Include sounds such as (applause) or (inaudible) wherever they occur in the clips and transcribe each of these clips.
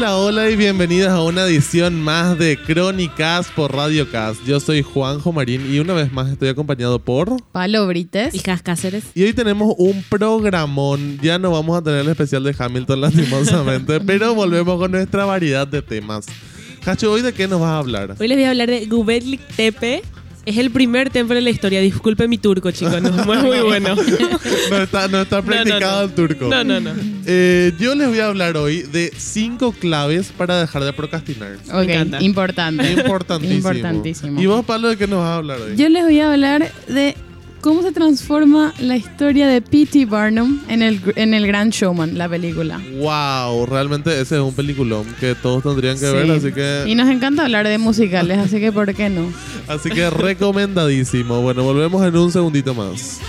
Hola, hola y bienvenidas a una edición más de Crónicas por Radio Cast. Yo soy Juanjo Marín y una vez más estoy acompañado por... Palo Brites. Hijas Cáceres. Y hoy tenemos un programón. Ya no vamos a tener el especial de Hamilton (laughs) lastimosamente, pero volvemos con nuestra variedad de temas. Hacho, ¿hoy de qué nos vas a hablar? Hoy les voy a hablar de Göbekli Tepe. Es el primer templo de la historia. Disculpe mi turco, chicos. No, es muy (laughs) bueno. No está, no está practicado no. el turco. No, no, no. Eh, yo les voy a hablar hoy de cinco claves para dejar de procrastinar. Ok, importante. Importantísimo. Importantísimo. ¿Y vos, Pablo, de qué nos vas a hablar hoy? Yo les voy a hablar de cómo se transforma la historia de P.T. Barnum en el, en el Gran Showman, la película. Wow, realmente ese es un peliculón que todos tendrían que Sí. ver, así que Y nos encanta hablar de musicales, así que ¿por qué no? (laughs) así que recomendadísimo. Bueno, volvemos en un segundito más.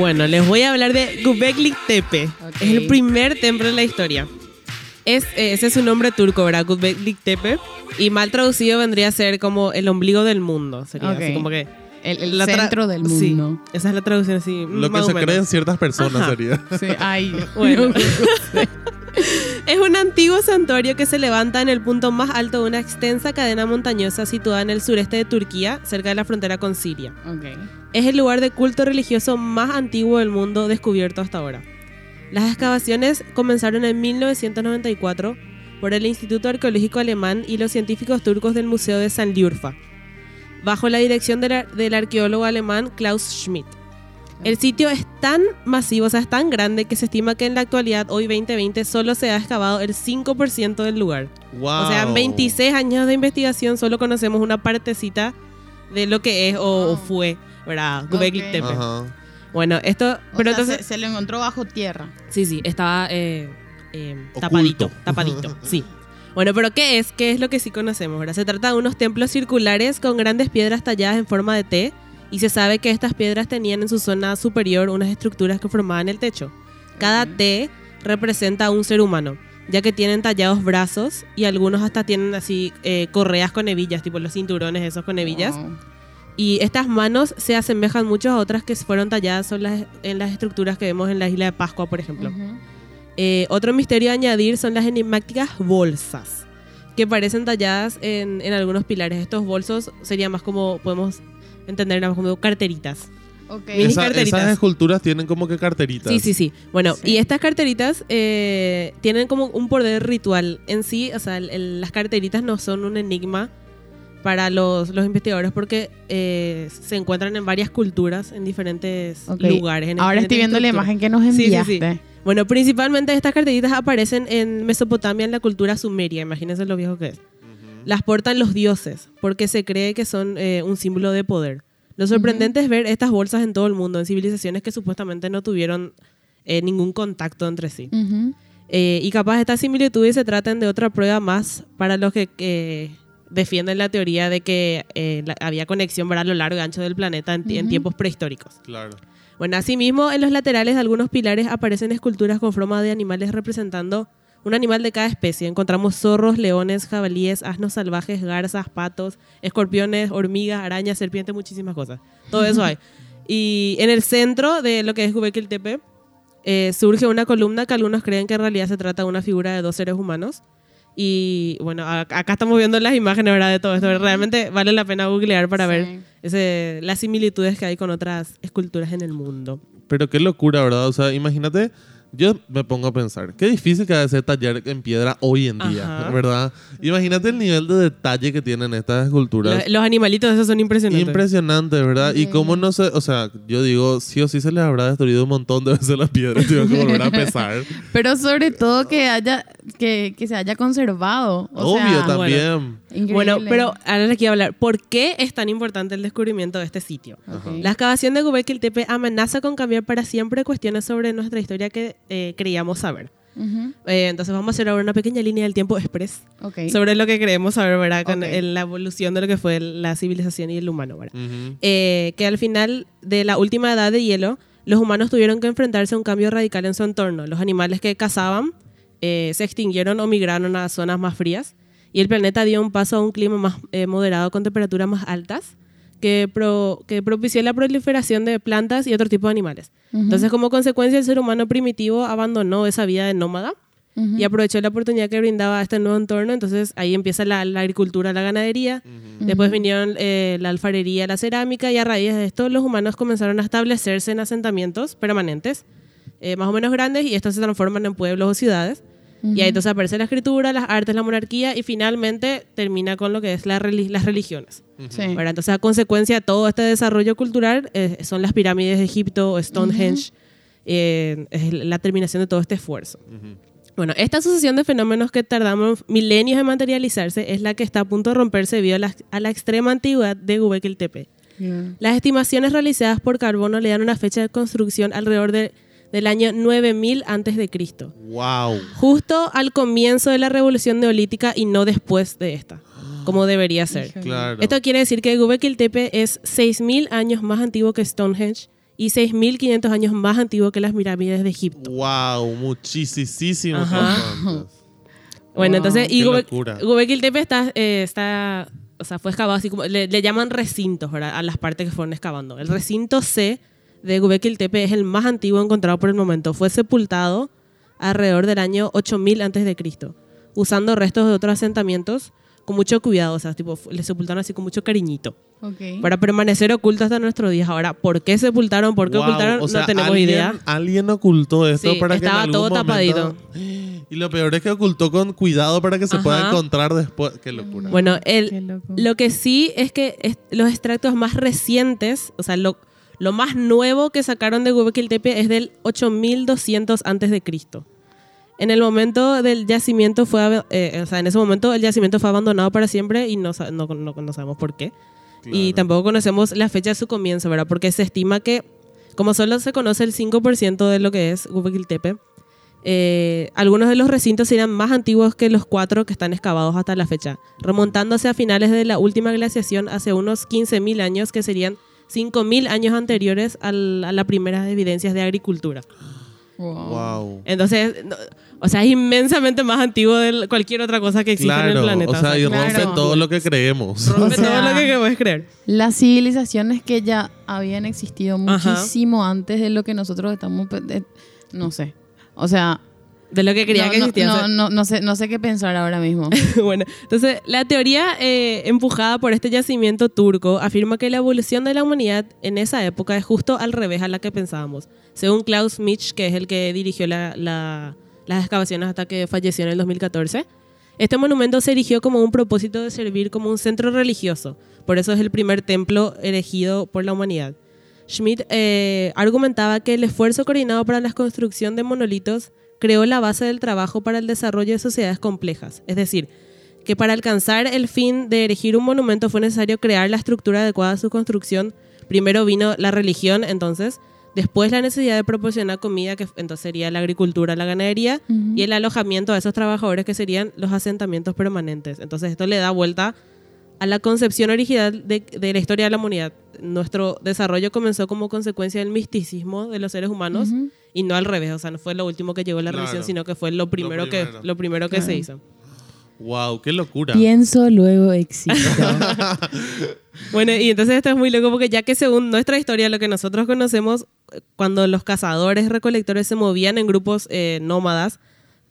Bueno, les voy a hablar de Göbekli Tepe. Ok. Es el primer templo de la historia. Es, eh, ese es su nombre turco, ¿verdad? Göbekli Tepe. Y mal traducido vendría a ser como el ombligo del mundo. Sería Ok. así como que... El, el la centro del Sí, mundo. esa es la traducción así. Lo que se menos. creen ciertas personas Ajá. sería. Sí, ay, (laughs) Bueno. (laughs) Es un antiguo santuario que se levanta en el punto más alto de una extensa cadena montañosa situada en el sureste de Turquía, cerca de la frontera con Siria. Ok. Es el lugar de culto religioso más antiguo del mundo descubierto hasta ahora. Las excavaciones comenzaron en 1994 por el Instituto Arqueológico Alemán y los científicos turcos del Museo de Sanliurfa, bajo la dirección del, ar- del arqueólogo alemán Klaus Schmidt. El sitio es tan masivo, o sea, es tan grande que se estima que en la actualidad, hoy 2020, solo se ha excavado el 5% del lugar. Wow. O sea, en 26 años de investigación solo conocemos una partecita de lo que es o, fue, ¿verdad? Göbekli Ok. Tepe. Ajá. Bueno, esto, O pero sea, entonces, se, se lo encontró bajo tierra. sí, sí, estaba eh, eh, tapadito, (laughs) tapadito, sí. Bueno, pero ¿qué es? ¿Qué es lo que sí conocemos? ¿verdad? Se trata de unos templos circulares con grandes piedras talladas en forma de T y se sabe que estas piedras tenían en su zona superior unas estructuras que formaban el techo. Cada. T representa a un ser humano, ya que tienen tallados brazos y algunos hasta tienen así eh, correas con hebillas, tipo los cinturones esos con hebillas. Wow. Y estas manos se asemejan mucho a otras que fueron talladas son las- en las estructuras que vemos en la isla de Pascua, por ejemplo. Ujú. Eh, otro misterio a añadir son las enigmáticas bolsas, que parecen talladas en, en algunos pilares. Estos bolsos serían más como, podemos entender, más como carteritas. Ok. Mini Esa- carteritas. esas esculturas tienen como que carteritas. Sí, sí, sí. Bueno, Sí. y estas carteritas eh, tienen como un poder ritual en sí. O sea, el- el- las carteritas no son un enigma para los, los investigadores porque eh, se encuentran en varias culturas, en diferentes Ok. lugares. en Ahora estoy viendo la imagen que nos Sí, sí, enviaste. sí. Bueno, principalmente estas carteritas aparecen en Mesopotamia, en la cultura sumeria. Imagínense lo viejo que es. Las portan los dioses, porque se cree que son eh, un símbolo de poder. Lo sorprendente es ver estas bolsas en todo el mundo, en civilizaciones que supuestamente no tuvieron eh, ningún contacto entre sí. Ujú. Eh, y capaz estas similitudes se tratan de otra prueba más para los que eh, defienden la teoría de que eh, la- había conexión ¿verdad? a lo largo y ancho del planeta en, ti- en Ujú. tiempos prehistóricos. Claro. Bueno, asimismo, en los laterales de algunos pilares aparecen esculturas con forma de animales representando un animal de cada especie. Encontramos zorros, leones, jabalíes, asnos salvajes, garzas, patos, escorpiones, hormigas, arañas, serpientes, muchísimas cosas. Todo eso hay. (laughs) Y en el centro de lo que es Göbekli Tepe eh, surge una columna que algunos creen que en realidad se trata de una figura de dos seres humanos. Y bueno, acá estamos viendo las imágenes ¿verdad? de todo esto. Realmente vale la pena googlear para Sí. ver ese, las similitudes que hay con otras esculturas en el mundo. Pero qué locura, ¿verdad? O sea, imagínate, yo me pongo a pensar, qué difícil que debe ser tallar en piedra hoy en día, Ajá. ¿verdad? Imagínate el nivel de detalle que tienen estas esculturas. Lo- Los animalitos esos son impresionantes. Impresionante, ¿verdad? Y cómo no sé, o sea, yo digo, sí o sí se les habrá destruido un montón de veces las piedras, tienen que volver a pesar. Pero sobre todo que haya que, que se haya conservado. O Obvio, sea, también. increíble. Bueno, pero ahora les quiero hablar. ¿Por qué es tan importante el descubrimiento de este sitio? Ok. La excavación de Göbekli Tepe amenaza con cambiar para siempre cuestiones sobre nuestra historia que eh, creíamos saber. Ujú. Eh, entonces vamos a hacer ahora una pequeña línea del tiempo express Ok. sobre lo que creemos saber, ¿verdad? Con Ok. el- la evolución de lo que fue la civilización y el humano, ¿verdad? Ujú. Eh, que al final de la última edad de hielo, los humanos tuvieron que enfrentarse a un cambio radical en su entorno. Los animales que cazaban eh, se extinguieron o migraron a zonas más frías y el planeta dio un paso a un clima más eh, moderado con temperaturas más altas que, pro- que propició la proliferación de plantas y otro tipo de animales. Entonces, como consecuencia, el ser humano primitivo abandonó esa vida de nómada y aprovechó la oportunidad que brindaba este nuevo entorno. Entonces, ahí empieza la, la agricultura, la ganadería. Después vinieron eh, la alfarería, la cerámica y a raíz de esto los humanos comenzaron a establecerse en asentamientos permanentes, eh, más o menos grandes, y estos se transforman en pueblos o ciudades. Y ahí entonces aparece la escritura, las artes, la monarquía y finalmente termina con lo que es la las religiones. Sí. ¿verdad? Entonces, a consecuencia de todo este desarrollo cultural, eh, son las pirámides de Egipto, Stonehenge, eh, es la terminación de todo este esfuerzo. Bueno, esta sucesión de fenómenos que tardamos milenios en materializarse es la que está a punto de romperse debido a la, a la extrema antigüedad de Göbekli Tepe. Yeah. Las estimaciones realizadas por Carbono le dan una fecha de construcción alrededor de- del año 9000 antes de Cristo, Wow. justo al comienzo de la revolución neolítica y no después de esta, como debería ser. Claro. Esto quiere decir que Göbekli Tepe es 6.000 años más antiguo que Stonehenge y 6.500 años más antiguo que las pirámides de Egipto. Wow, muchísimo Ajá. tiempo antes. Bueno, Wow. entonces, y Qué Göbek- locura. Göbekli Tepe está, eh, está, o sea, fue excavado así como, le, le llaman recintos, ¿verdad? A las partes que fueron excavando. El recinto C de Göbekli Tepe es el más antiguo encontrado por el momento. Fue sepultado alrededor del año 8000 antes de Cristo, usando restos de otros asentamientos con mucho cuidado, o sea, tipo, le sepultaron así con mucho cariñito. Para permanecer oculto hasta nuestros días. Ahora, ¿por qué sepultaron? ¿Por qué Wow, ocultaron? o sea, no tenemos alguien- idea. Alguien ocultó esto Sí, para que en estaba todo momento- (gasps) Y lo peor es que ocultó con cuidado para que se Ajá. pueda encontrar después. Qué locura. Bueno, el, lo que sí es que es- los extractos más recientes, o sea, lo, lo más nuevo que sacaron de Göbekli es del 8200 antes de Cristo. En el momento del yacimiento fue, eh, o sea, en ese momento el yacimiento fue abandonado para siempre y no, sa- no, no- no sabemos por qué. Y tampoco conocemos la fecha de su comienzo, ¿verdad? Porque se estima que, como solo se conoce el 5% de lo que es Göbekli eh, algunos de los recintos serían más antiguos que los cuatro que están excavados hasta la fecha, remontándose a finales de la última glaciación hace unos 15.000 años, que serían 5.000 años anteriores al- a las primeras evidencias de agricultura. Wow. Wow. Entonces, no- o sea, es inmensamente más antiguo de cualquier otra cosa que existe en el Claro, planeta. o sea, y Claro. rompe todo lo que creemos. rompe O sea, todo lo que puedes creer. Las civilizaciones que ya habían existido Ajá. muchísimo antes de lo que nosotros estamos... no sé. O sea... De lo que creía no, que no- existía. o sea, No, no, no sé, no sé qué pensar ahora mismo. (laughs) bueno, entonces la teoría eh, empujada por este yacimiento turco afirma que la evolución de la humanidad en esa época es justo al revés a la que pensábamos. Según Klaus Mitch, que es el que dirigió la- la- las excavaciones hasta que falleció en el 2014, este monumento se erigió como un propósito de servir como un centro religioso. Por eso es el primer templo erigido por la humanidad. Schmidt eh, argumentaba que el esfuerzo coordinado para la construcción de monolitos creó la base del trabajo para el desarrollo de sociedades complejas. Es decir, que para alcanzar el fin de erigir un monumento fue necesario crear la estructura adecuada a su construcción. Primero vino la religión, entonces, después la necesidad de proporcionar comida, que entonces sería la agricultura, la ganadería, y el alojamiento a esos trabajadores que serían los asentamientos permanentes. Entonces esto le da vuelta a la concepción original de, de la historia de la humanidad. Nuestro desarrollo comenzó como consecuencia del misticismo de los seres humanos Ujú. y no al revés. O sea, no fue lo último que llegó la Claro. religión, sino que fue lo primero, primero. que, lo primero que Claro. se hizo. Wow, qué locura. Pienso, luego existo. (laughs) Bueno, y entonces esto es muy loco porque ya que según nuestra historia, lo que nosotros conocemos, cuando los cazadores recolectores se movían en grupos eh, nómadas,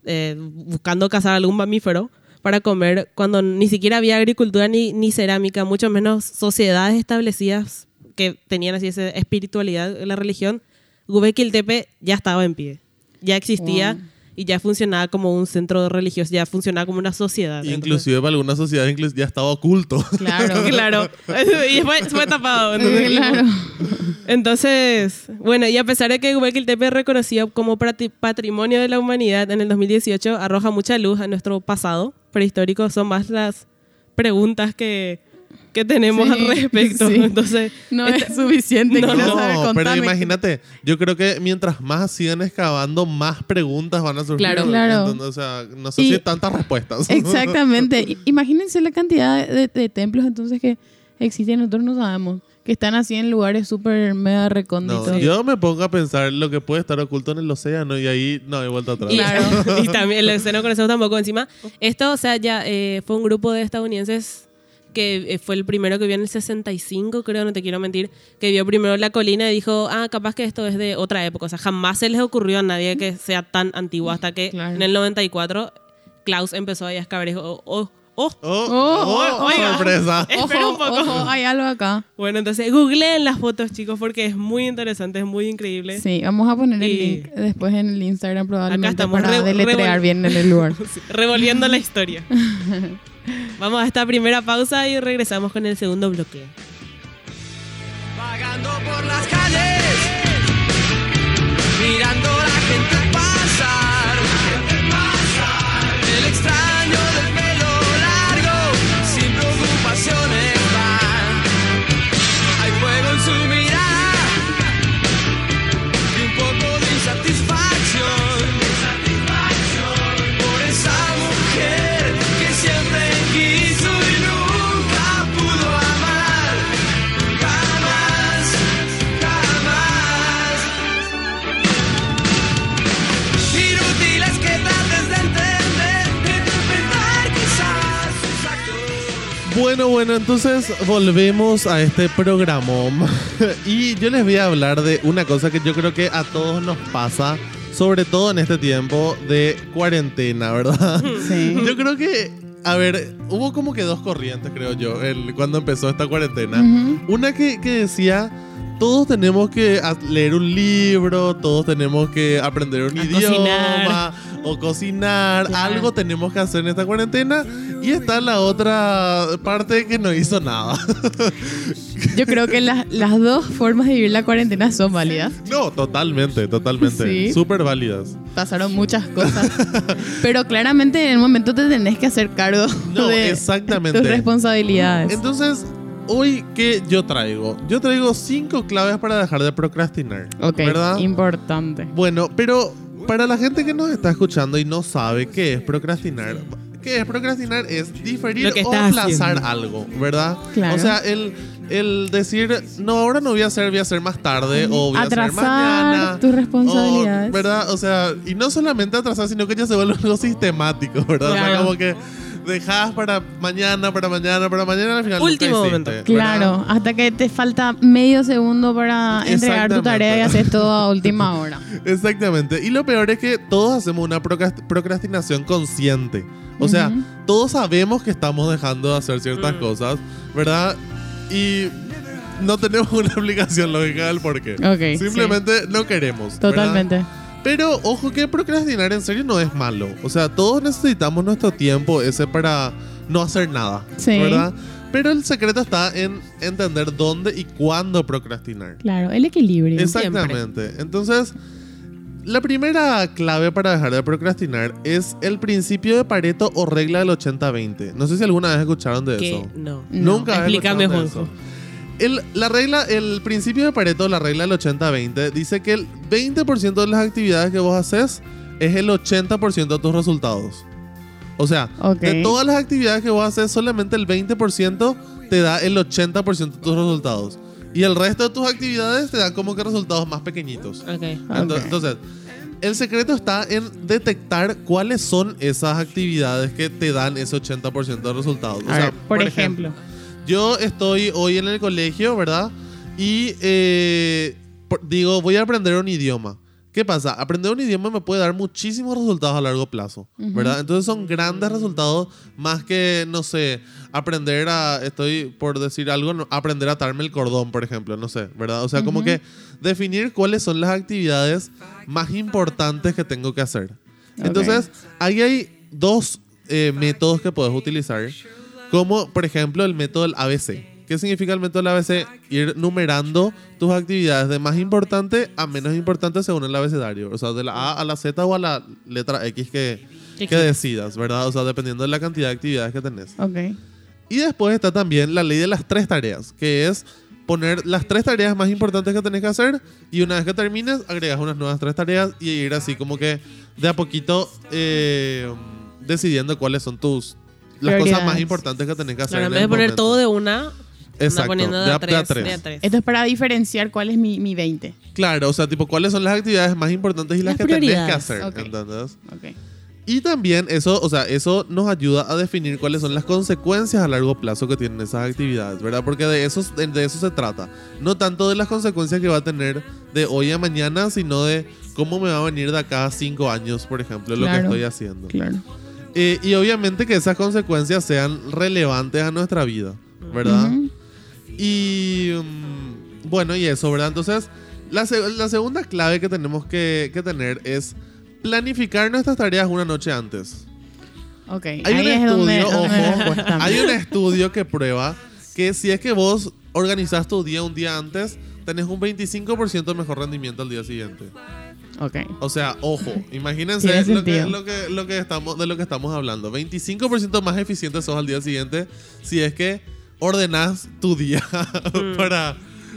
eh, buscando cazar algún mamífero para comer, cuando ni siquiera había agricultura ni, ni cerámica, mucho menos sociedades establecidas que tenían así esa espiritualidad la religión, Göbekli Tepe ya estaba en pie, ya existía. Y ya funcionaba como un centro religioso, ya funcionaba como una sociedad. Entonces- Inclusive para algunas sociedades incluso ya estaba oculto. claro. (laughs) claro. (laughs) y fue, fue tapado. Entonces, claro. entonces, bueno, y a pesar de que Tepe es reconocido como patrimonio de la humanidad en el 2018, arroja mucha luz a nuestro pasado prehistórico. Son más las preguntas que, que tenemos Sí, al respecto. sí. Entonces, No esta- es suficiente. No, No, saber, pero imagínate, yo creo que mientras más sigan excavando, más preguntas van a surgir. Claro. Claro. Entonces, o sea, no sé Y- si tantas respuestas. (laughs) Exactamente. Imagínense la cantidad de, de templos entonces que existen, nosotros no sabemos. que están así en lugares súper mega No, recónditos. yo me pongo a pensar lo que puede estar oculto en el océano y ahí no hay vuelta atrás. Y, Claro. (laughs) y también el no conocemos tampoco encima. (laughs) Esto, o sea, ya eh, fue un grupo de estadounidenses que eh, fue el primero que vio en el 65, creo, no te quiero mentir, que vio primero la colina y dijo, ah, capaz que esto es de otra época. O sea, jamás se les ocurrió a nadie que sea tan antiguo hasta que Claro. en el 94 Klaus empezó a escabar y dijo, oh, oh, oh. Oh, Oh, oh, oiga. sorpresa. (laughs) Espera un poco. ojo, hay algo acá. Bueno, entonces googleen las fotos, chicos, porque es muy interesante, es muy increíble. Sí, vamos a poner el Y- link después en el Instagram probablemente estamos para re- deletrear bien en el lugar. (laughs) Sí, revolviendo la historia. (laughs) Vamos a esta primera pausa y regresamos con el segundo bloque. Bueno, bueno, entonces volvemos a este programa. (laughs) y yo les voy a hablar de una cosa que yo creo que a todos nos pasa, sobre todo en este tiempo de cuarentena, ¿verdad? (laughs) Sí. Yo creo que, a ver, hubo como que dos corrientes, creo yo, el- cuando empezó esta cuarentena. Una que, que decía, todos tenemos que leer un libro, todos tenemos que aprender un A idioma cocinar. O cocinar, Claro. algo tenemos que hacer en esta cuarentena. Y está la otra parte que no hizo nada. (laughs) Yo creo que las, las dos formas de vivir la cuarentena son válidas. no, totalmente, totalmente. Sí. Súper válidas. Pasaron muchas cosas. Pero claramente en el momento te tenés que hacer cargo No, de exactamente. tus responsabilidades. Entonces, hoy, ¿qué yo traigo? Yo traigo cinco claves para dejar de procrastinar. ok, ¿Verdad? importante. Bueno, pero para la gente que nos está escuchando y no sabe qué es procrastinar, ¿qué es procrastinar? Es diferir o aplazar haciendo. algo, ¿verdad? Claro. O sea, el, el decir, no, ahora no voy a hacer, voy a hacer más tarde o voy a hacer Atrasar mañana. tus responsabilidades. o, ¿Verdad? O sea, y no solamente atrasar, sino que ya se vuelve algo sistemático, ¿verdad? O sea, como que dejas para mañana, para mañana, para mañana, al final Último nunca momento. hiciste, ¿verdad? Claro, hasta que te falta medio segundo para entregar tu tarea y haces todo a última hora. (laughs) Exactamente. Y lo peor es que todos hacemos una procrast- procrastinación consciente. O sea, todos sabemos que estamos dejando de hacer ciertas Mm. cosas, ¿verdad? Y no tenemos (laughs) una explicación lógica del por qué. Simplemente no queremos. ¿verdad? Pero ojo que procrastinar en serio no es malo. O sea, todos necesitamos nuestro tiempo ese para no hacer nada. Sí. ¿Verdad? Pero el secreto está en entender dónde y cuándo procrastinar. Claro, el equilibrio. Exactamente. Entonces, la primera clave para dejar de procrastinar es el principio de Pareto o regla del 80-20. No sé si alguna vez escucharon de Que eso. no. No. Nunca había Explícame, escuchado de Juanjo. El, la regla, el principio de Pareto, la regla del 80-20, dice que el 20% de las actividades que vos haces es el 80% de tus resultados. O sea, de todas las actividades que vos haces, solamente el 20% te da el 80% de tus resultados. Y el resto de tus actividades te dan como que resultados más pequeñitos. Ok. Ento- Ok. Entonces, el secreto está en detectar cuáles son esas actividades que te dan ese 80% de resultados. O sea, ver, por, ejemplo. Yo estoy hoy en el colegio, ¿verdad? Y eh, digo, voy a aprender un idioma. ¿Qué pasa? Aprender un idioma me puede dar muchísimos resultados a largo plazo. ¿verdad? Entonces son grandes resultados más que, no sé, aprender a, estoy por decir algo, no- aprender a atarme el cordón, por ejemplo, no sé, ¿verdad? O sea, como que definir cuáles son las actividades más importantes que tengo que hacer. Entonces, ahí hay dos eh, métodos que puedes utilizar, como por ejemplo el método del ABC. ¿Qué significa el método del ABC? Ir numerando tus actividades de más importante a menos importante según el abecedario. O sea, de la A a la Z o a la letra X que, que decidas, ¿verdad? O sea, dependiendo de la cantidad de actividades que tenés. Ok. Y después está también la ley de las tres tareas, que es poner las tres tareas más importantes que tenés que hacer y una vez que termines agregas unas nuevas tres tareas y ir así como que de a poquito eh, decidiendo cuáles son tus las cosas más importantes que tenés que hacer. Claro, en vez de poner momento. todo de una, Exacto, poniendo de de a- a de a tres, tres. de a tres. Esto es para diferenciar cuál es mi, mi 20. Claro, o sea, tipo, ¿cuáles son las actividades más importantes y las, Las que tenés que hacer? Ok. ¿entendés? Ok. Y también eso, o sea, eso nos ayuda a definir cuáles son las consecuencias a largo plazo que tienen esas actividades, ¿verdad? Porque de eso, de, eso se trata. No tanto de las consecuencias que va a tener de hoy a mañana, sino de cómo me va a venir de acá a cinco años, por ejemplo, lo que Claro. estoy haciendo. Claro. Eh, y obviamente que esas consecuencias sean relevantes a nuestra vida, ¿verdad? Ujú. Y mm, bueno, y eso, ¿verdad? Entonces, la, la segunda clave que tenemos que, que tener es planificar nuestras tareas una noche antes. Ok. Hay Ahí un es donde, estudio, donde ojo, cuesta. hay un estudio que (laughs) prueba que si es que vos organizás tu día un día antes, tenés un 25% mejor rendimiento al día siguiente. Ok. O sea, ojo, imagínense lo que, lo que- lo que estamos, de lo que estamos hablando. 25% más eficiente sos al día siguiente si es que ordenás tu día (laughs) para...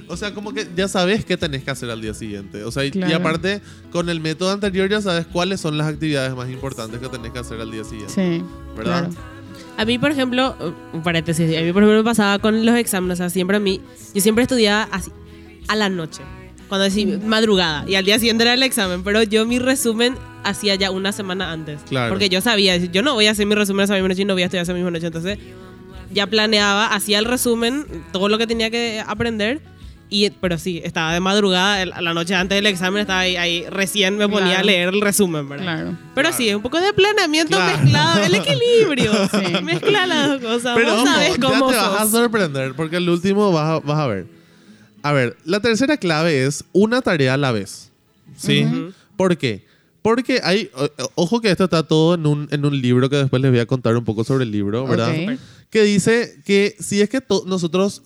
O sea, como que ya sabes qué tenés que hacer al día siguiente. O sea, y- y Claro. aparte, con el método anterior ya sabes cuáles son las actividades más importantes que tenés que hacer al día siguiente. Sí. ¿Verdad? Claro. A mí, por ejemplo, un paréntesis, a mí, por ejemplo, me pasaba con los exámenes, o sea, siempre a mí, yo siempre estudiaba así, a la noche, cuando decía madrugada, y al día siguiente era el examen, pero yo mi resumen hacía ya una semana antes. Claro. Porque yo sabía, yo no voy a hacer mi resumen esa misma noche y no voy a estudiar esa misma noche, entonces ya planeaba, hacía el resumen, todo lo que tenía que aprender. Y, pero sí, estaba de madrugada, la noche antes del examen, estaba ahí, ahí recién me ponía a Claro. leer el resumen, ¿verdad? Claro. Pero Claro. sí, un poco de planeamiento Claro. mezclado, el (laughs) equilibrio. Sí. Mezcla las dos cosas. Pero Vos ojo, sabes ya cómo te vas a sos. sorprender porque el último vas a, vas a ver. A ver, la tercera clave es una tarea a la vez. ¿Sí? Ujú. ¿Por qué? Porque hay, ojo que esto está todo en un, en un libro que después les voy a contar un poco sobre el libro, ¿verdad? Ok. Que dice que si es que nosotros,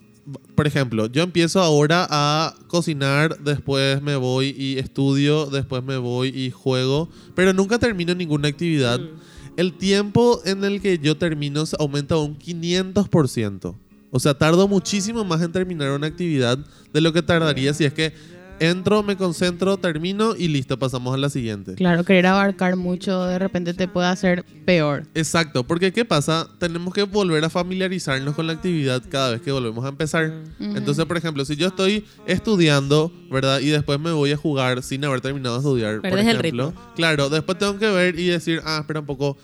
por ejemplo, yo empiezo ahora a cocinar, después me voy y estudio, después me voy y juego, pero nunca termino ninguna actividad, el tiempo en el que yo termino aumenta un 500%. O sea, tardo muchísimo más en terminar una actividad de lo que tardaría si es que entro, me concentro, termino y listo, pasamos a la siguiente. Claro, querer abarcar mucho de repente te puede hacer peor. Exacto, porque ¿qué pasa? Tenemos que volver a familiarizarnos con la actividad cada vez que volvemos a empezar. Entonces, por ejemplo, si yo estoy estudiando, ¿verdad? Y después me voy a jugar sin haber terminado de estudiar, por Perdés el ejemplo. Claro, después tengo que ver y decir, ah, espera un poco,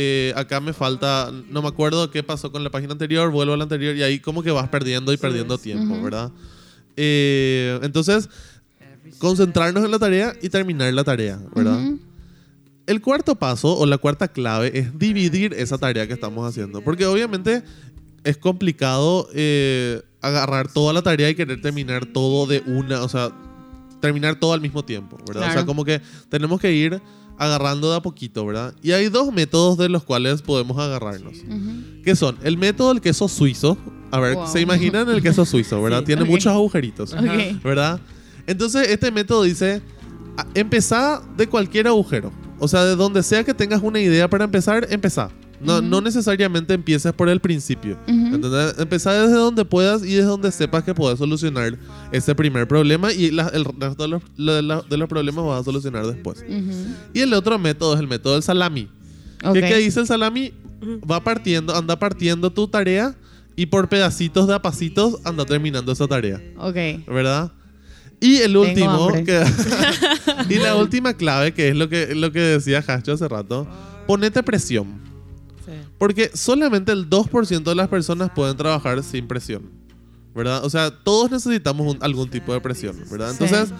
eh, acá me falta, no me acuerdo qué pasó con la página anterior, vuelvo a la anterior y ahí como que vas perdiendo y perdiendo tiempo. ¿verdad? Eh, entonces, concentrarnos en la tarea y terminar la tarea, ¿verdad? El cuarto paso o la cuarta clave es dividir esa tarea que estamos haciendo. Porque obviamente es complicado eh, agarrar toda la tarea y querer terminar todo de una, o sea, terminar todo al mismo tiempo, ¿verdad? O sea, como que tenemos que ir agarrando de a poquito, ¿verdad? Y hay dos métodos de los cuales podemos agarrarnos. Que son el método del queso suizo. A ver, Wow. se imaginan el queso suizo, (laughs) ¿verdad? Sí. Tiene muchos agujeritos. ¿verdad? Entonces, este método dice, empezá de cualquier agujero. O sea, de donde sea que tengas una idea para empezar, empezá. No, no necesariamente empieces por el principio. Empezá desde donde puedas y desde donde sepas que puedes solucionar ese primer problema y la- el resto de los, lo de la- de los problemas vas a solucionar después. Y el otro método es el método del salami. Ok. ¿Qué, qué dice el salami? Va partiendo, anda partiendo tu tarea y por pedacitos de a pasitos anda terminando esa tarea. Ok. ¿verdad? Y el último, que- (laughs) y la (laughs) última clave, que es lo que, lo que decía Hacho hace rato, ponete presión. Sí. Porque solamente el 2% de las personas pueden trabajar sin presión, ¿verdad? O sea, todos necesitamos un- algún tipo de presión, ¿verdad? Sí. Entonces,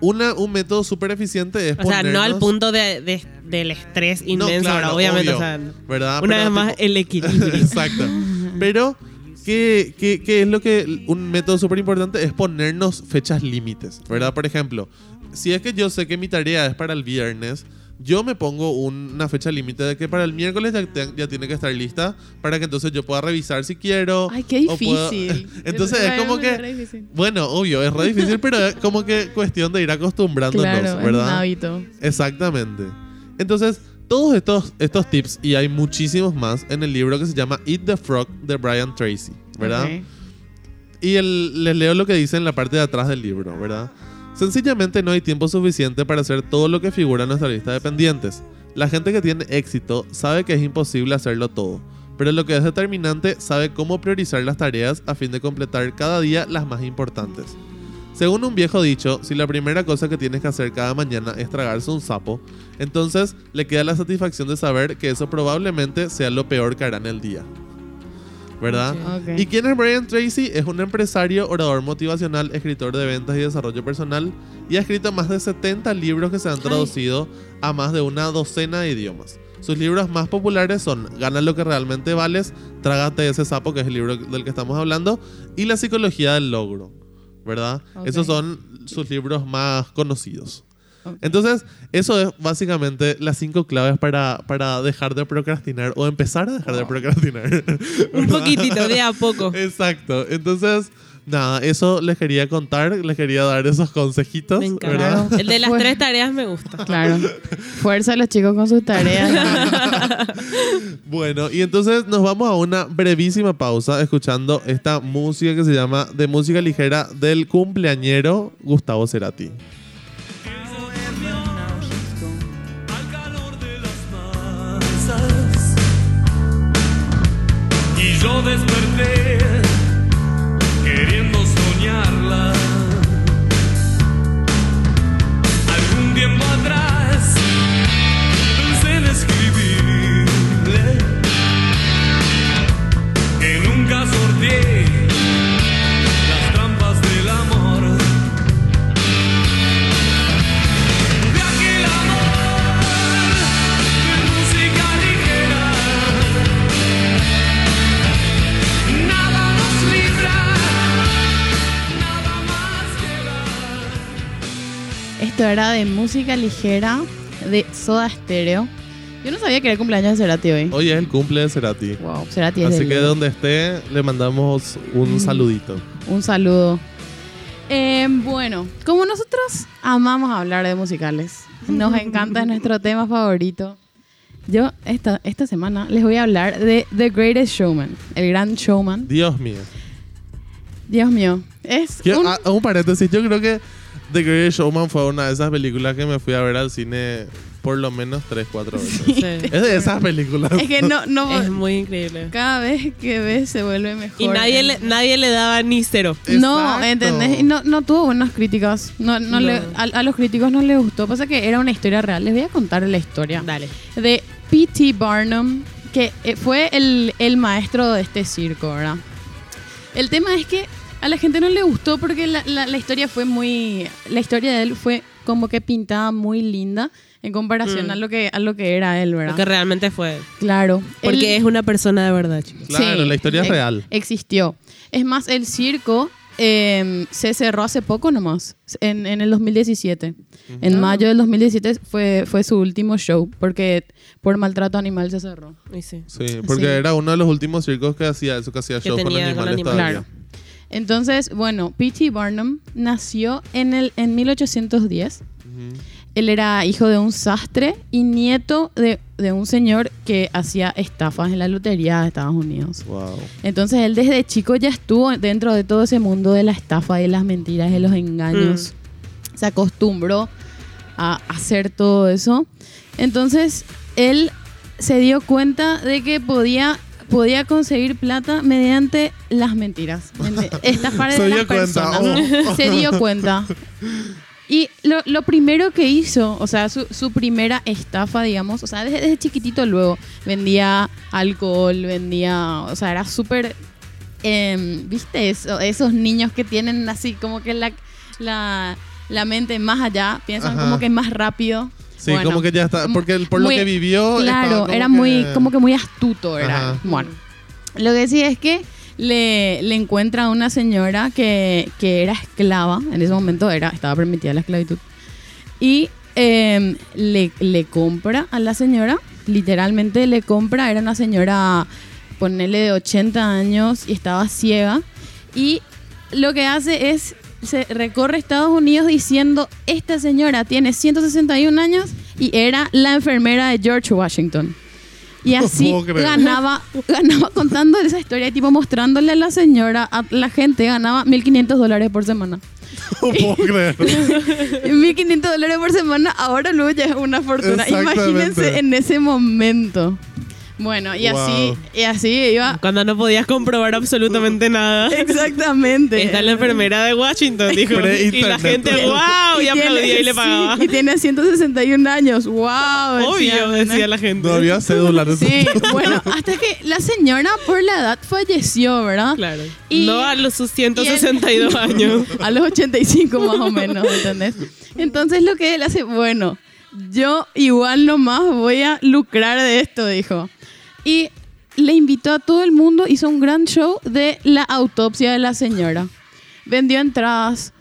una, un método súper eficiente es O sea, no al ponernos- punto de, de- del estrés inmenso, claro, ahora, obviamente. obvio, o sea, ¿verdad? una Pero vez más, tipo- el equilibrio. (laughs) Exacto. Pero, ¿qué, qué, qué es lo que un método súper importante? Es ponernos fechas límites, ¿verdad? Por ejemplo, si es que yo sé que mi tarea es para el viernes, yo me pongo un- una fecha límite de que para el miércoles ya, te- ya tiene que estar lista para que entonces yo pueda revisar si quiero. Ay, qué puedo- difícil. (laughs) entonces es como que, bueno, obvio, es re difícil, pero es como que cuestión de ir acostumbrándonos, Claro, es un ¿verdad? hábito. Exactamente. Entonces, todos estos, estos tips, y hay muchísimos más en el libro que se llama Eat the Frog de Brian Tracy, ¿verdad? Y el- les leo lo que dice en la parte de atrás del libro, ¿verdad? Sencillamente no hay tiempo suficiente para hacer todo lo que figura en nuestra lista de pendientes. La gente que tiene éxito sabe que es imposible hacerlo todo, pero lo que es determinante sabe cómo priorizar las tareas a fin de completar cada día las más importantes. Según un viejo dicho, si la primera cosa que tienes que hacer cada mañana es tragarse un sapo, entonces le queda la satisfacción de saber que eso probablemente sea lo peor que hará en el día. ¿Verdad? ¿Y quién es Brian Tracy? Es un empresario, orador motivacional, escritor de ventas y desarrollo personal y ha escrito más de 70 libros que se han traducido a más de una docena de idiomas. Sus libros más populares son Gana lo que realmente vales, Trágate ese sapo, que es el libro del que estamos hablando, y La psicología del logro, ¿verdad? Esos son sus libros más conocidos. Entonces, eso es básicamente las cinco claves para, para dejar de procrastinar o empezar a dejar de procrastinar. (laughs) Un poquitito, de a poco. Exacto. Entonces, nada, eso les quería contar, les quería dar esos consejitos, Me encanta. ¿verdad? Claro. El de las tres tareas me gusta. Claro. (laughs) Fuerza a los chicos con sus tareas. (laughs) Bueno, y entonces nos vamos a una brevísima pausa escuchando esta música que se llama de música ligera del cumpleañero Gustavo Cerati. Y yo Esto era de música ligera de Soda Stereo. Yo no sabía que era el cumpleaños de Cerati hoy. Hoy es el cumple de Cerati. Wow, Cerati es Así del- que donde esté, le mandamos un saludito. Un saludo. Eh, bueno, como nosotros amamos hablar de musicales, nos encanta, es (laughs) nuestro tema favorito. Yo esta, esta semana les voy a hablar de The Greatest Showman, el gran showman. Dios mío. Dios mío, es un- ah, un paréntesis, yo creo que The Great Showman fue una de esas películas que me fui a ver al cine por lo menos 3, 4 veces. Sí. Es de esas películas. es que no, no, Es muy increíble. cada vez que ves se vuelve mejor. Y nadie le, nadie le daba ni cero. No, Exacto. ¿entendés? Y no, no tuvo buenas críticas. No, no No. Le, a, a los críticos no les gustó. Pasa que era una historia real. Les voy a contar la historia. Dale. de P.T. Barnum, que eh, fue el, el maestro de este circo, ¿verdad? El tema es que a la gente no le gustó porque la, la- la historia fue muy... La historia de él fue como que pintada muy linda en comparación Mm. a, lo que, a lo que era él, ¿verdad? Lo que realmente fue. Claro. Porque Él- es una persona de verdad, chicos. Claro, la historia es real. Existió. Es más, el circo eh, se cerró hace poco nomás, en, en el 2017. En mayo del 2017 fue, fue su último show, porque por maltrato animal se cerró. Y sí. Sí, porque Sí. era uno de los últimos circos que hacía eso, que hacía Que shows con tenía con animales animales. todavía. Claro. Entonces, bueno, P.T. Barnum nació en, el, en 1810. Ujú. Él era hijo de un sastre y nieto de, de un señor que hacía estafas en la lotería de Estados Unidos. Wow. Entonces él desde chico ya estuvo dentro de todo ese mundo de la estafa, de las mentiras, de los engaños. Se acostumbró a hacer todo eso. Entonces él se dio cuenta de que podía, podía conseguir plata mediante las mentiras. (laughs) Estafar Se de dio las cuenta, personas. oh. (laughs) Se dio cuenta. Y lo, lo primero que hizo, o sea, su, su primera estafa, digamos, o sea, desde, desde chiquitito luego, vendía alcohol, vendía, o sea, era súper, em, ¿viste eso? Esos niños que tienen así como que la, la, la mente más allá, piensan Ajá. como que más rápido. Sí, Bueno, como que ya está, porque por lo muy- que vivió... Claro, era que- muy, como que muy astuto, era. Ajá. Bueno, lo que sí es que le, le encuentra a una señora que, que era esclava, en ese momento era, estaba permitida la esclavitud, y em, le, le compra a la señora, literalmente le compra, era una señora, ponele de 80 años y estaba ciega, y lo que hace es, se recorre Estados Unidos diciendo, esta señora tiene 161 años y era la enfermera de George Washington. Y así ganaba, (laughs) ganaba contando esa historia, tipo mostrándole a la señora, a la gente, ganaba 1.500 dólares por semana. (laughs) No puedo creer. (laughs) 1.500 dólares por semana, ahora luego ya es una fortuna. Imagínense en ese momento. Bueno, y Wow. así, y así iba. Cuando no podías comprobar absolutamente nada. (laughs) Exactamente. Está la enfermera de Washington, dijo. Y la gente, wow, y, aplaudía y le pagaba. sí, y tiene 161 años. Wow. Obvio, decía la gente. No había cédula. Sí, bueno, hasta que la señora por la edad falleció, ¿verdad? Claro. Y- no a los sus 162 años. (laughs) A los 85 más o menos, (laughs) ¿entendés? Entonces lo que él hace, bueno, yo igual nomás voy a lucrar de esto, dijo. Y le invitó a todo el mundo, hizo un gran show de la autopsia de la señora. Vendió entradas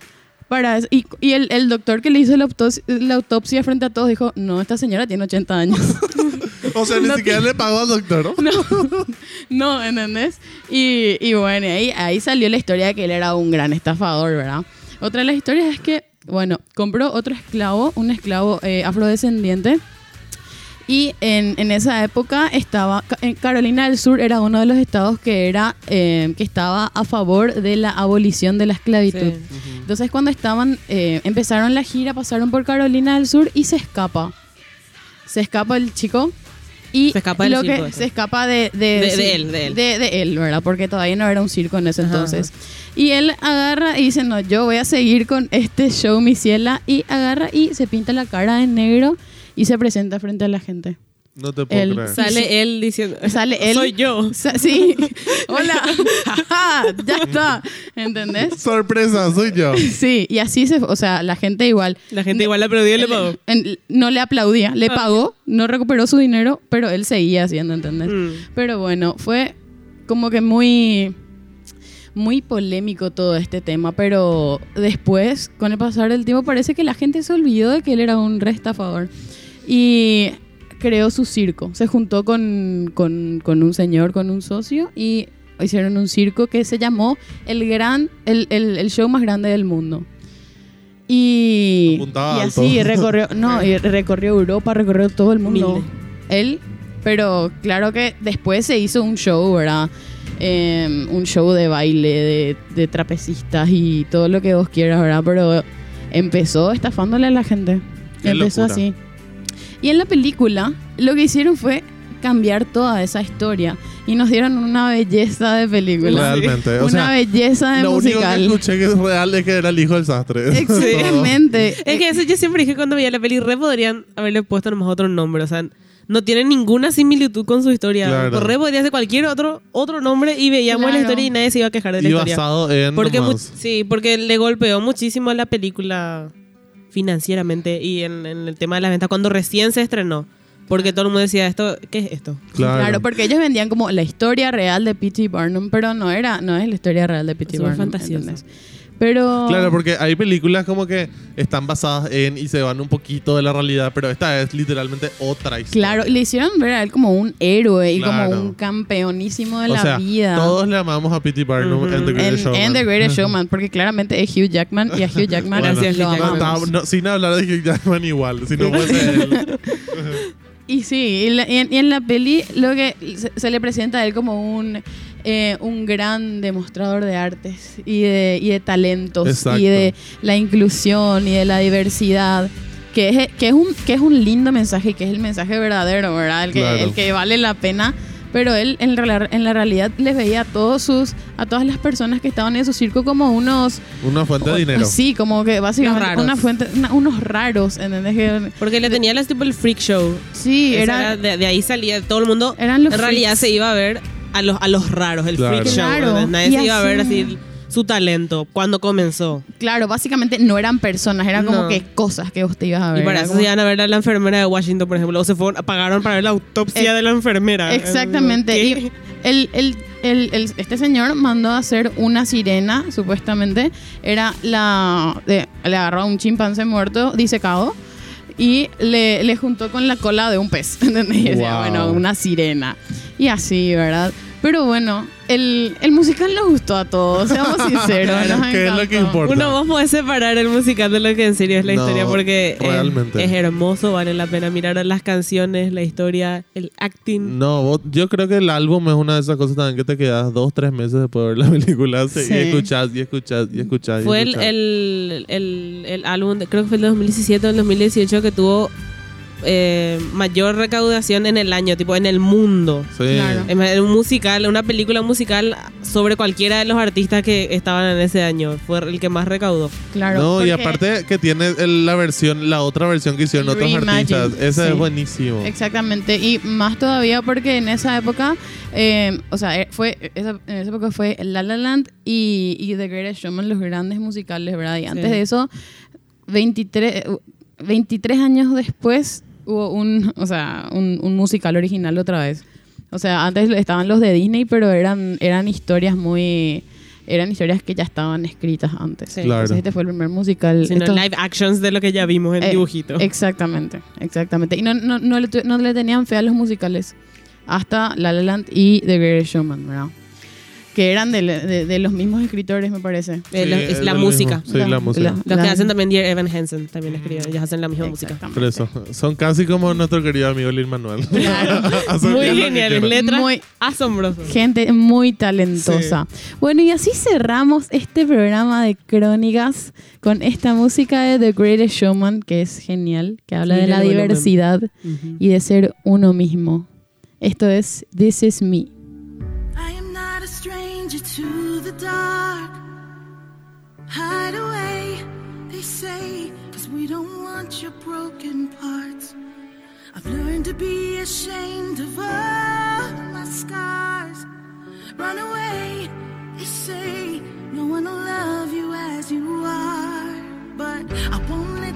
para eso. Y, y el, el doctor que le hizo la autopsia, la autopsia frente a todos dijo, no, esta señora tiene 80 años. (laughs) O sea, ni No siquiera le pagó al doctor, ¿no? (laughs) No, no, ¿entendés? Y, y bueno, ahí, ahí salió la historia de que él era un gran estafador, ¿verdad? Otra de las historias es que, bueno, compró otro esclavo, un esclavo eh, afrodescendiente. Y en, en esa época estaba, en Carolina del Sur era uno de los estados que, era, eh, que estaba a favor de la abolición de la esclavitud. Sí. Entonces cuando estaban, eh, empezaron la gira, pasaron por Carolina del Sur y se escapa. Se escapa el chico y Se escapa del lo que ese. se escapa de, de, De- sí, él, de él. De, él, ¿verdad? Porque todavía no era un circo en ese Ajá, entonces. Y él agarra y dice, no, yo voy a seguir con este show, mi ciela. Y agarra y se pinta la cara de negro y se presenta frente a la gente. No te puedo creer. Sale él diciendo. Sale él. Soy yo. Sa- Sí, (laughs) hola, (laughs) ya está, ¿entendés? Sorpresa, soy yo. Sí, y así se, o sea, la gente igual. La gente igual le aplaudió y le pagó. En- no le aplaudía, le Ah. pagó, no recuperó su dinero, pero él seguía haciendo, ¿entendés? Mm. Pero bueno, fue como que muy muy polémico todo este tema, pero después, con el pasar del tiempo, parece que la gente se olvidó de que él era un restafador. Y creó su circo. Se juntó con, con- con un señor, con un socio, y hicieron un circo que se llamó el gran, el, el- el show más grande del mundo. Y, así recorrió, (laughs) no, y recorrió Europa, recorrió todo el mundo. Humilde. Él, pero claro que después se hizo un show, ¿verdad? Eh, un show de baile, de, de trapecistas y todo lo que vos quieras, ¿verdad? Pero empezó estafándole a la gente. Qué empezó locura. así. Y en la película lo que hicieron fue cambiar toda esa historia y nos dieron una belleza de película. Realmente. O una sea, belleza de lo único que musical. escuché que es real es que era el hijo del sastre. (laughs) Exactamente. Es que eso yo siempre dije cuando veía la peli, re podrían haberle puesto nomás otro nombre. O sea, no tiene ninguna similitud con su historia. Claro. Re podría ser cualquier otro, otro nombre y veíamos la Claro. historia y nadie se iba a quejar de la Y historia. basado en. Porque sí, porque le golpeó muchísimo a la película financieramente y en, en el tema de la venta cuando recién se estrenó. Porque todo el mundo decía esto, ¿qué es esto? Claro. Claro. porque ellos vendían como la historia real de P.T. Barnum, pero no era, no es la historia real de P.T. Barnum. fantasioso. Pero Claro, porque hay películas como que están basadas en y se van un poquito de la realidad, pero esta es literalmente otra historia. claro, le hicieron ver a él como un héroe y Claro. como un campeonísimo de o la sea, vida. todos le amamos a P.T. Barnum en The Greatest Showman. en The Greatest Showman, porque claramente es Hugh Jackman y a Hugh Jackman Bueno, Gracias, lo amamos. No, no, sin hablar de Hugh Jackman igual, si no fuese él. (laughs) Y sí, y, la- y en, y en la peli lo que se, se le presenta a él como un, eh, un gran demostrador de artes y de, y de talentos Exacto. y de la inclusión y de la diversidad. Que es, que, es un, que es un lindo mensaje y que es el mensaje verdadero, ¿verdad? El que, Claro. el que vale la pena. Pero él en, la- en la realidad les veía a todos sus, a todas las personas que estaban en su circo como unos Una fuente de dinero. Sí, como que básicamente Unos raros. una fuente, una- unos raros, ¿entendés? Que- Porque le tenía las tipo el freak show. sí, Esa era, era- de, de ahí salía todo el mundo. Eran los en realidad freaks. se iba a ver a los, a los raros, el Claro. freak show. Claro, ¿verdad? Nadie se iba a ver así- su talento cuando comenzó. Claro, básicamente no eran personas, eran como No. que cosas que vos te ibas a ver. y para eso como- se iban a ver a la enfermera de Washington, por ejemplo. O se fueron, pagaron para ver la autopsia Eh, de la enfermera. Exactamente. ¿Qué? Y el, el- el- el- este señor mandó a hacer una sirena, supuestamente. Era la. de- le agarró a un chimpancé muerto, disecado. Y le, le juntó con la cola de un pez. (laughs) ¿Entendés? Y decía, Wow. bueno, una sirena. Y así, ¿verdad? Pero bueno, el, el musical nos gustó a todos, seamos (laughs) sinceros. nos ¿Qué es lo que importa? Uno vos podés separar el musical de lo que en serio es la No, historia porque realmente. es hermoso, vale la pena mirar las canciones, la historia, el acting. No, vos- yo creo que el álbum es una de esas cosas también que te quedas dos, tres meses después de ver la (laughs) película sí, y escuchás y escuchás y escuchás. y Fue el, escuchás. el, el, el álbum, de- creo que fue el 2017 o el 2018 que tuvo eh, mayor recaudación en el año, tipo en el mundo. Sí. Claro. Es más, Un musical, una película musical sobre cualquiera de los artistas que estaban en ese año. Fue el que más recaudó. Claro. no, y aparte que tiene el- la versión, la otra versión que hicieron otros Reimagine, artistas. Ese sí. es buenísimo. Exactamente, y más todavía porque en esa época, eh, o sea, eh, fue esa- en esa época fue La La Land y, y The Greatest Showman, los grandes musicales, ¿verdad? Y antes Sí. de eso, 23, eh, 23 años después hubo un, o sea, un, un musical original otra vez. O sea, antes estaban los de Disney, pero eran, eran historias muy... Eran historias que ya estaban escritas antes. Sí. Claro. Entonces este fue el primer musical. Sino Estos- live actions de lo que ya vimos en eh, dibujito. Exactamente, exactamente. Y no, no, no, le, tu- no le tenían fe a los musicales hasta La La Land y The Greatest Showman, ¿verdad? Que eran de, de- de los mismos escritores, me parece. Eh, Sí, lo- es la música. mismo. Sí, la música. Los la- que hacen también Dear Evan Hansen también escriben. Ellos hacen la misma música. Por eso, son casi como nuestro querido amigo Lin Manuel. (laughs) Claro. (laughs) Muy geniales, letras Muy- asombrosas. Gente muy talentosa. Bueno, y así cerramos este programa de crónicas con esta música de The Greatest Showman, que es genial, que habla Sí, de la diversidad Ujú. y de ser uno mismo. Esto es This Is Me. Hide away, they say, cause we don't want your broken parts. I've learned to be ashamed of all my scars. Run away, they say, no one will love you as you are. But I won't let